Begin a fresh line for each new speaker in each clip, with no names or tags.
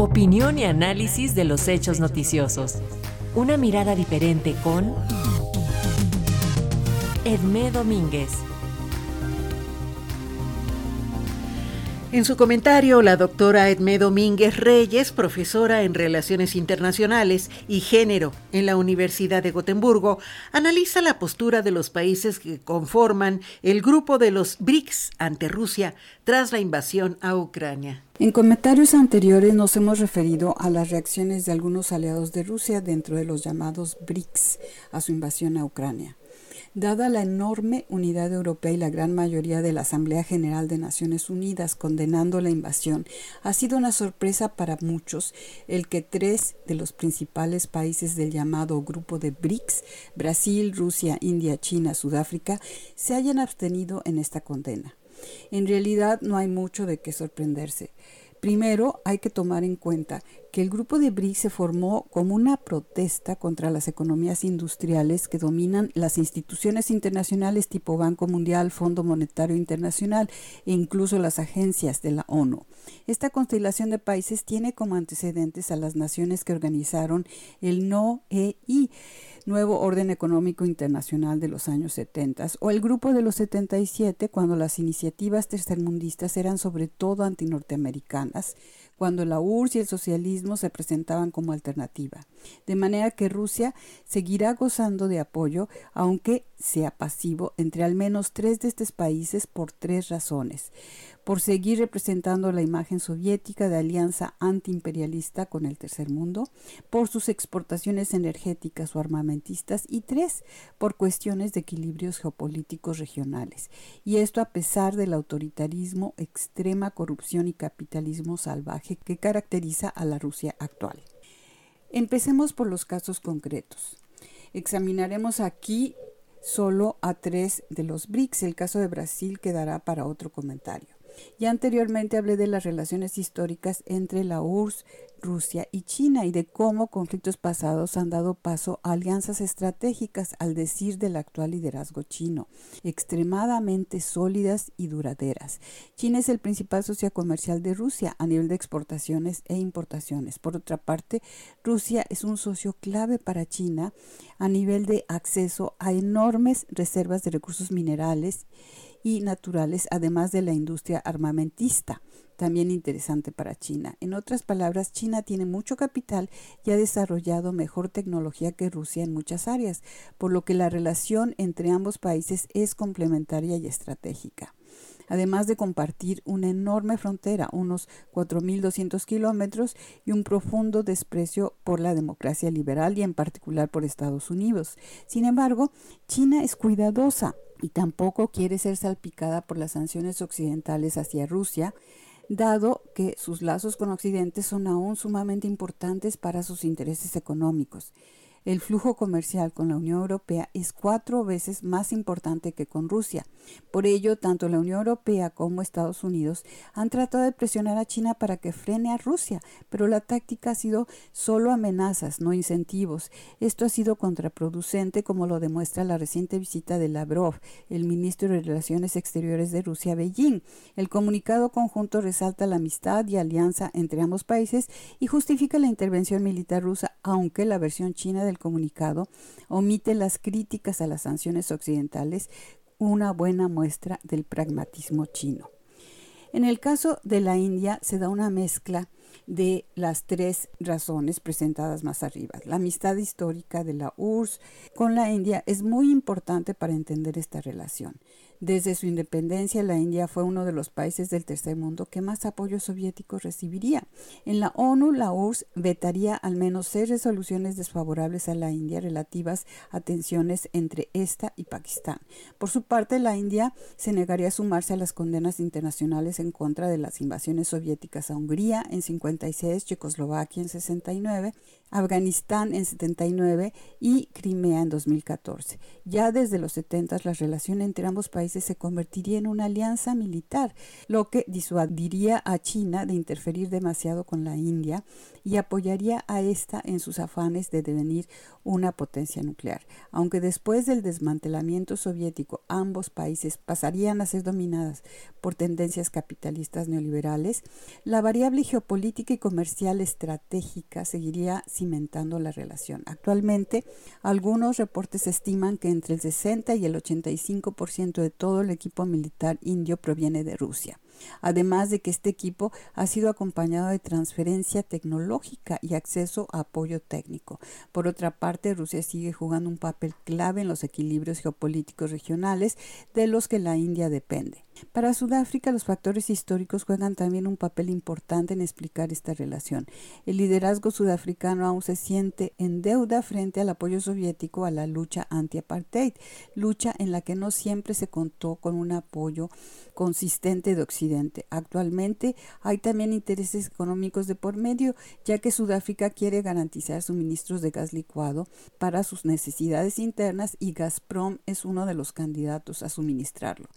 Opinión y análisis de los hechos noticiosos. Una mirada diferente con Edmé Domínguez.
En su comentario, la doctora Edmé Domínguez Reyes, profesora en Relaciones Internacionales y Género en la Universidad de Gotemburgo, analiza la postura de los países que conforman el grupo de los BRICS ante Rusia tras la invasión a Ucrania.
En comentarios anteriores nos hemos referido a las reacciones de algunos aliados de Rusia dentro de los llamados BRICS a su invasión a Ucrania. Dada la enorme unidad europea y la gran mayoría de la Asamblea General de Naciones Unidas condenando la invasión, ha sido una sorpresa para muchos el que tres de los principales países del llamado grupo de BRICS, Brasil, Rusia, India, China, Sudáfrica, se hayan abstenido en esta condena. En realidad no hay mucho de qué sorprenderse. Primero, hay que tomar en cuenta que el grupo de BRICS se formó como una protesta contra las economías industriales que dominan las instituciones internacionales tipo Banco Mundial, Fondo Monetario Internacional e incluso las agencias de la ONU. Esta constelación de países tiene como antecedentes a las naciones que organizaron el NOEI, Nuevo Orden Económico Internacional de los años 70, o el Grupo de los 77, cuando las iniciativas tercermundistas eran sobre todo antinorteamericanas, cuando la URSS y el socialismo se presentaban como alternativa. De manera que Rusia seguirá gozando de apoyo, aunque sea pasivo, entre al menos tres de estos países por tres razones por seguir representando la imagen soviética de alianza antiimperialista con el tercer mundo, por sus exportaciones energéticas o armamentistas y tres, por cuestiones de equilibrios geopolíticos regionales. Y esto a pesar del autoritarismo, extrema corrupción y capitalismo salvaje que caracteriza a la Rusia actual. Empecemos por los casos concretos. Examinaremos aquí solo a tres de los BRICS. El caso de Brasil quedará para otro comentario. Ya anteriormente hablé de las relaciones históricas entre la URSS, Rusia y China y de cómo conflictos pasados han dado paso a alianzas estratégicas, al decir del actual liderazgo chino, extremadamente sólidas y duraderas. China es el principal socio comercial de Rusia a nivel de exportaciones e importaciones. Por otra parte, Rusia es un socio clave para China a nivel de acceso a enormes reservas de recursos minerales y naturales, además de la industria armamentista, también interesante para China. En otras palabras, China tiene mucho capital y ha desarrollado mejor tecnología que Rusia en muchas áreas, por lo que la relación entre ambos países es complementaria y estratégica además de compartir una enorme frontera, unos 4.200 kilómetros, y un profundo desprecio por la democracia liberal y en particular por Estados Unidos. Sin embargo, China es cuidadosa y tampoco quiere ser salpicada por las sanciones occidentales hacia Rusia, dado que sus lazos con Occidente son aún sumamente importantes para sus intereses económicos. El flujo comercial con la Unión Europea es cuatro veces más importante que con Rusia. Por ello, tanto la Unión Europea como Estados Unidos han tratado de presionar a China para que frene a Rusia, pero la táctica ha sido solo amenazas, no incentivos. Esto ha sido contraproducente, como lo demuestra la reciente visita de Lavrov, el ministro de Relaciones Exteriores de Rusia a Beijing. El comunicado conjunto resalta la amistad y alianza entre ambos países y justifica la intervención militar rusa, aunque la versión china del comunicado omite las críticas a las sanciones occidentales, una buena muestra del pragmatismo chino. En el caso de la India se da una mezcla de las tres razones presentadas más arriba. La amistad histórica de la URSS con la India es muy importante para entender esta relación. Desde su independencia, la India fue uno de los países del tercer mundo que más apoyo soviético recibiría. En la ONU, la URSS vetaría al menos seis resoluciones desfavorables a la India relativas a tensiones entre esta y Pakistán. Por su parte, la India se negaría a sumarse a las condenas internacionales en contra de las invasiones soviéticas a Hungría en 56, Checoslovaquia en 69, Afganistán en 79 y Crimea en 2014. Ya desde los 70 la relación entre ambos países se convertiría en una alianza militar, lo que disuadiría a China de interferir demasiado con la India y apoyaría a esta en sus afanes de devenir una potencia nuclear. Aunque después del desmantelamiento soviético ambos países pasarían a ser dominadas por tendencias capitalistas neoliberales, la variable geopolítica y comercial estratégica seguiría cimentando la relación. Actualmente, algunos reportes estiman que entre el 60 y el 85% de todo el equipo militar indio proviene de Rusia además de que este equipo ha sido acompañado de transferencia tecnológica y acceso a apoyo técnico. Por otra parte, Rusia sigue jugando un papel clave en los equilibrios geopolíticos regionales de los que la India depende. Para Sudáfrica, los factores históricos juegan también un papel importante en explicar esta relación. El liderazgo sudafricano aún se siente en deuda frente al apoyo soviético a la lucha anti-apartheid, lucha en la que no siempre se contó con un apoyo consistente de Occidente. Actualmente hay también intereses económicos de por medio, ya que Sudáfrica quiere garantizar suministros de gas licuado para sus necesidades internas y Gazprom es uno de los candidatos a suministrarlo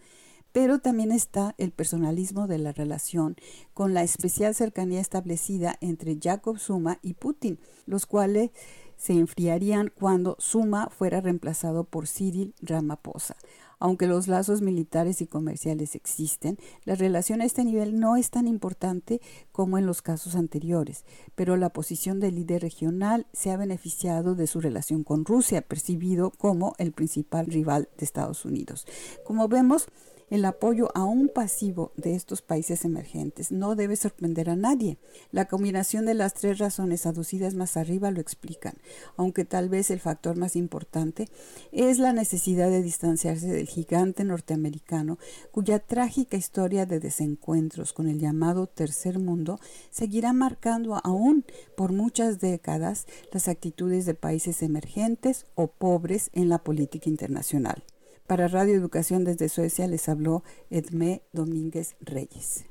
pero también está el personalismo de la relación con la especial cercanía establecida entre Jacob Zuma y Putin, los cuales se enfriarían cuando Zuma fuera reemplazado por Cyril Ramaphosa. Aunque los lazos militares y comerciales existen, la relación a este nivel no es tan importante como en los casos anteriores, pero la posición del líder regional se ha beneficiado de su relación con Rusia, percibido como el principal rival de Estados Unidos. Como vemos, el apoyo aún pasivo de estos países emergentes no debe sorprender a nadie. La combinación de las tres razones aducidas más arriba lo explican, aunque tal vez el factor más importante es la necesidad de distanciarse del gigante norteamericano cuya trágica historia de desencuentros con el llamado tercer mundo seguirá marcando aún por muchas décadas las actitudes de países emergentes o pobres en la política internacional. Para Radio Educación desde Suecia les habló Edmé Domínguez Reyes.